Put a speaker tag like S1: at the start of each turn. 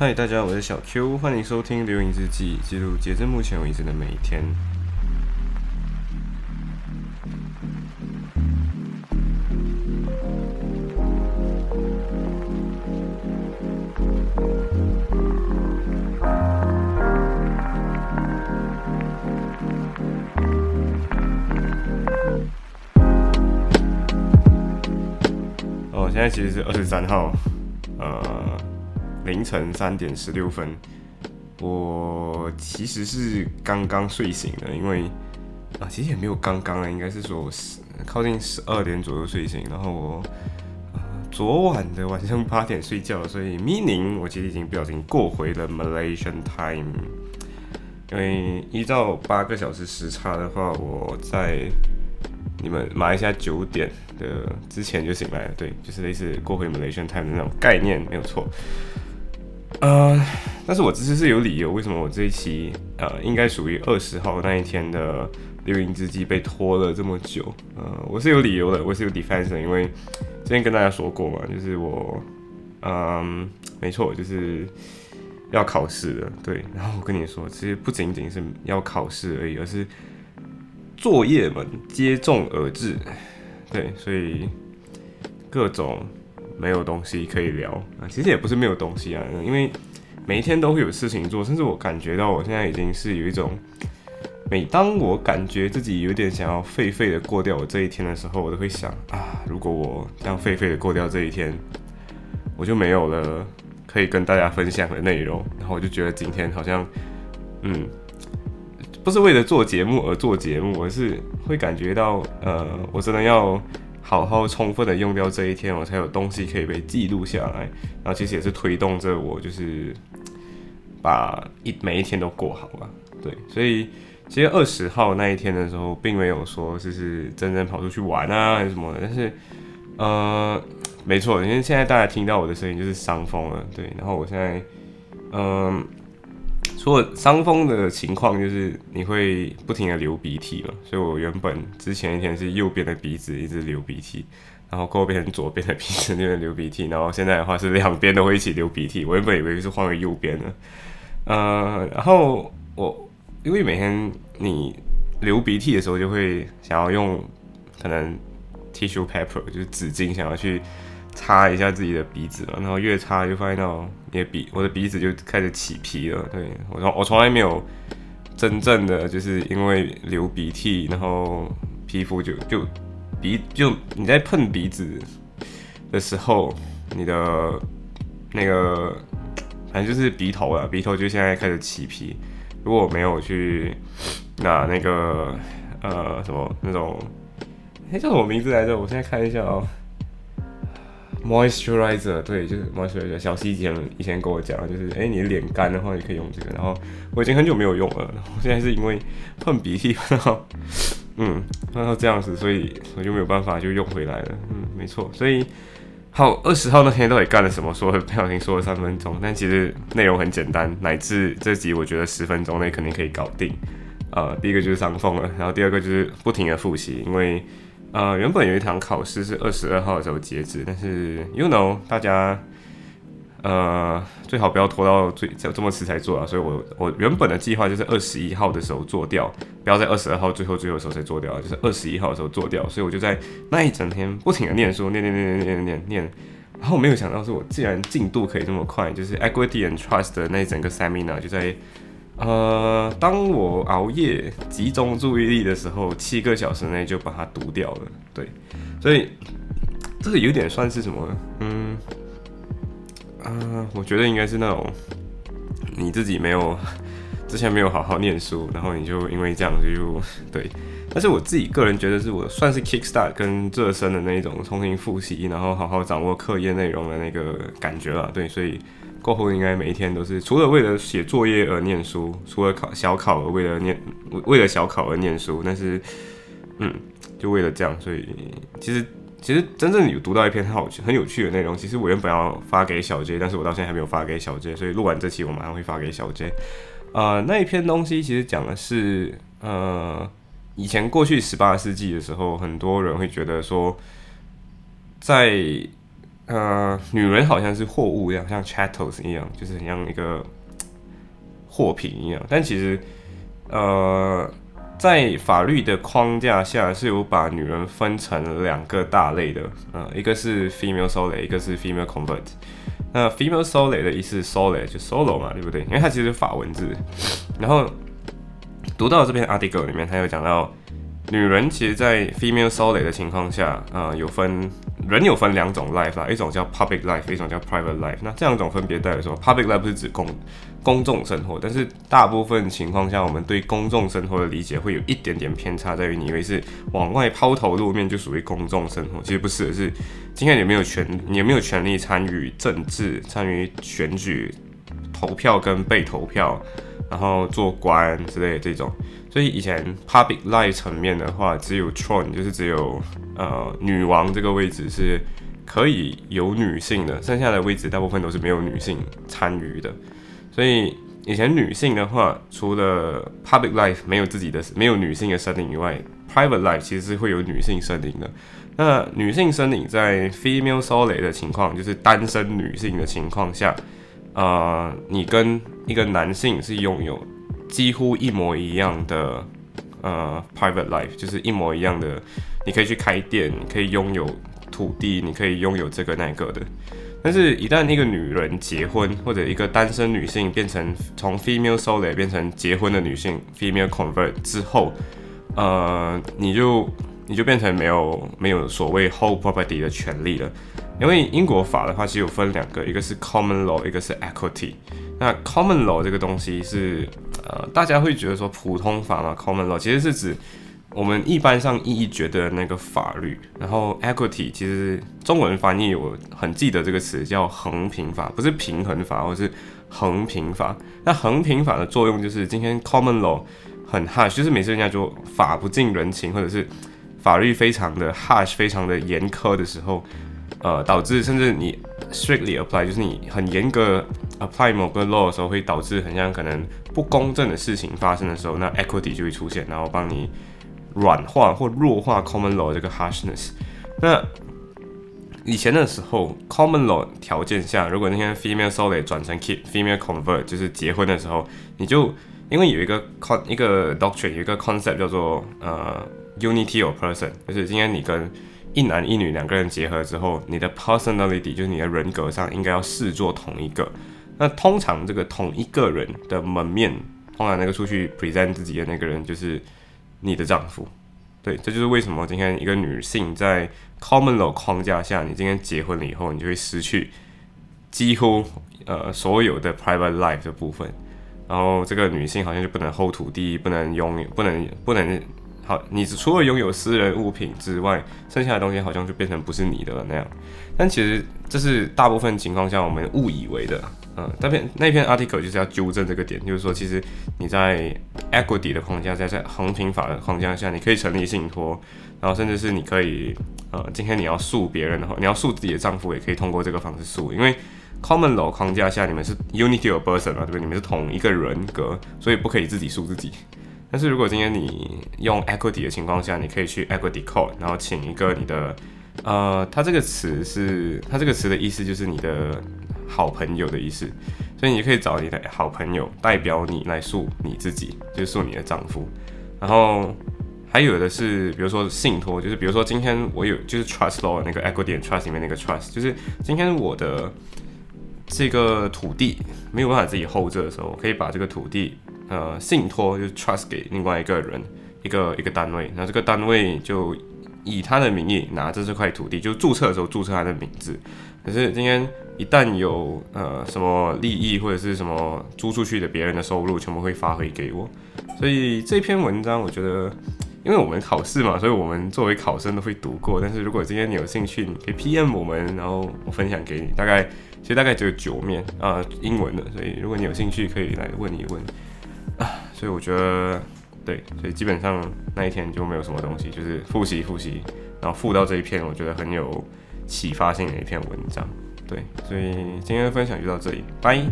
S1: 嗨，大家，我是小 Q，欢迎收听《流影日记》，记录截至目前为止的每一天。哦，现在其实是二十三号，呃，凌晨三点十六分。我其实是刚刚睡醒的，因为啊，其实也没有刚刚啊，应该是说我是靠近十二点左右睡醒，然后我呃昨晚的晚上八点睡觉，所以 meaning 我其实已经不小心过回了 Malaysian time。因为依照八个小时时差的话，我在你们马来西亚九点的之前就醒来了，对，就是类似过回 Malaysian time 的那种概念，没有错。呃，但是我这次是有理由，为什么我这一期呃应该属于二十号那一天的流萤之记被拖了这么久？呃，我是有理由的，我是有 defense 的，因为之前跟大家说过嘛，就是我，嗯，没错，就是要考试的，对。然后我跟你说，其实不仅仅是要考试而已，而是作业们接踵而至，对，所以各种。没有东西可以聊啊，其实也不是没有东西啊，因为每一天都会有事情做，甚至我感觉到我现在已经是有一种，每当我感觉自己有点想要废废的过掉我这一天的时候，我都会想啊，如果我这样废废的过掉这一天，我就没有了可以跟大家分享的内容，然后我就觉得今天好像，嗯，不是为了做节目而做节目，而是会感觉到，呃，我真的要。好好充分的用掉这一天，我才有东西可以被记录下来。然后其实也是推动着我，就是把一每一天都过好吧。对，所以其实二十号那一天的时候，并没有说就是真正跑出去玩啊还是什么的。但是，呃，没错，因为现在大家听到我的声音就是伤风了。对，然后我现在，嗯。了伤风的情况，就是你会不停的流鼻涕嘛，所以我原本之前一天是右边的鼻子一直流鼻涕，然后过后变成左边的鼻子那边流鼻涕，然后现在的话是两边都会一起流鼻涕。我原本以为是换为右边的，呃，然后我因为每天你流鼻涕的时候，就会想要用可能 tissue paper 就是纸巾，想要去。擦一下自己的鼻子嘛，然后越擦就发现到你的鼻，我的鼻子就开始起皮了。对我从我从来没有真正的就是因为流鼻涕，然后皮肤就就鼻就你在碰鼻子的时候，你的那个反正就是鼻头了，鼻头就现在开始起皮。如果我没有去拿那个呃什么那种，哎叫什么名字来着？我现在看一下哦。Moisturizer，对，就是 Moisturizer。小西以前以前跟我讲，就是哎，你脸干的话，你可以用这个。然后我已经很久没有用了，我现在是因为碰鼻涕，然后嗯，然后这样子，所以我就没有办法就用回来了。嗯，没错。所以好，二十号那天到底干了什么？说不小心说了三分钟，但其实内容很简单，乃至这集我觉得十分钟内肯定可以搞定。呃，第一个就是伤风了，然后第二个就是不停的复习，因为。呃，原本有一堂考试是二十二号的时候截止，但是 you know 大家呃最好不要拖到最这么迟才做啊，所以我我原本的计划就是二十一号的时候做掉，不要在二十二号最后最后的时候才做掉，就是二十一号的时候做掉，所以我就在那一整天不停的念书，念念念念念念念，然后没有想到是我既然进度可以这么快，就是 equity and trust 的那一整个 seminar 就在。呃，当我熬夜集中注意力的时候，七个小时内就把它读掉了。对，所以这个有点算是什么？嗯，啊，我觉得应该是那种你自己没有之前没有好好念书，然后你就因为这样就对。但是我自己个人觉得是我算是 kickstart 跟热身的那一种重新复习，然后好好掌握课业内容的那个感觉了。对，所以。过后应该每一天都是除了为了写作业而念书，除了考小考而为了念为了小考而念书，但是嗯，就为了这样，所以其实其实真正有读到一篇很好很有趣的内容，其实我原本要发给小 J，但是我到现在还没有发给小 J，所以录完这期我马上会发给小 J。呃，那一篇东西其实讲的是呃，以前过去十八世纪的时候，很多人会觉得说在呃，女人好像是货物一样，像 chattels 一样，就是很像一个货品一样。但其实，呃，在法律的框架下，是有把女人分成两个大类的，呃，一个是 female soul，一个是 female convert。那 female soul 的意思，soul 就 solo 嘛，对不对？因为它其实是法文字。然后读到这篇 article 里面，它有讲到。女人其实，在 female soul 的情况下，呃，有分人有分两种 life 啦，一种叫 public life，一种叫 private life。那这两种分别代表说，public life 是指公公众生活，但是大部分情况下，我们对公众生活的理解会有一点点偏差，在于你以为是往外抛头露面就属于公众生活，其实不是，是今天你没有权，你没有权利参与政治、参与选举、投票跟被投票，然后做官之类的这种。所以以前 public life 层面的话，只有 throne，就是只有呃女王这个位置是可以有女性的，剩下的位置大部分都是没有女性参与的。所以以前女性的话，除了 public life 没有自己的没有女性的身影以外，private life 其实是会有女性身影的。那女性身影在 female s o l i d 的情况，就是单身女性的情况下，呃，你跟一个男性是拥有。几乎一模一样的，呃，private life 就是一模一样的。你可以去开店，你可以拥有土地，你可以拥有这个那个的。但是，一旦一个女人结婚，或者一个单身女性变成从 female soul 变成结婚的女性 female convert 之后，呃，你就你就变成没有没有所谓 whole property 的权利了。因为英国法的话，其实有分两个，一个是 common law，一个是 equity。那 common law 这个东西是。呃，大家会觉得说普通法嘛，common law 其实是指我们一般上意义觉得那个法律。然后 equity 其实中文翻译我很记得这个词叫衡平法，不是平衡法，或是衡平法。那衡平法的作用就是今天 common law 很 harsh，就是每次人家说法不近人情，或者是法律非常的 harsh，非常的严苛的时候。呃，导致甚至你 strictly apply，就是你很严格 apply 某个 law 的时候，会导致很像可能不公正的事情发生的时候，那 equity 就会出现，然后帮你软化或弱化 common law 这个 harshness。那以前的时候，common law 条件下，如果那天 female soul 转成 keep female convert，就是结婚的时候，你就因为有一个 con 一个 doctrine 有一个 concept 叫做呃 unity of person，就是今天你跟一男一女两个人结合之后，你的 personality 就是你的人格上应该要视作同一个。那通常这个同一个人的门面，通常那个出去 present 自己的那个人就是你的丈夫。对，这就是为什么今天一个女性在 common law 框架下，你今天结婚了以后，你就会失去几乎呃所有的 private life 的部分。然后这个女性好像就不能 hold 土地，不能拥有，不能不能。好，你除了拥有私人物品之外，剩下的东西好像就变成不是你的了那样。但其实这是大部分情况下我们误以为的。嗯，那篇那篇 article 就是要纠正这个点，就是说其实你在 equity 的框架下，在衡平法的框架下，你可以成立信托，然后甚至是你可以，呃，今天你要诉别人的话，你要诉自己的丈夫，也可以通过这个方式诉，因为 common law 框架下你们是 unity of person 嘛，对不对？你们是同一个人格，所以不可以自己诉自己。但是如果今天你用 equity 的情况下，你可以去 equity court，然后请一个你的，呃，它这个词是它这个词的意思就是你的好朋友的意思，所以你可以找你的好朋友代表你来诉你自己，就是诉你的丈夫。然后还有的是，比如说信托，就是比如说今天我有就是 trust law 那个 equity and trust 里面那个 trust，就是今天我的这个土地没有办法自己 hold 着的时候，我可以把这个土地。呃，信托就是 trust 给另外一个人，一个一个单位，那这个单位就以他的名义拿着这块土地，就注册的时候注册他的名字。可是今天一旦有呃什么利益或者是什么租出去的别人的收入，全部会发回给我。所以这篇文章我觉得，因为我们考试嘛，所以我们作为考生都会读过。但是如果今天你有兴趣，你可以 PM 我们，然后我分享给你。大概其实大概只有九面啊，英文的。所以如果你有兴趣，可以来问一问。所以我觉得，对，所以基本上那一天就没有什么东西，就是复习复习，然后复到这一篇，我觉得很有启发性的一篇文章，对，所以今天的分享就到这里，拜。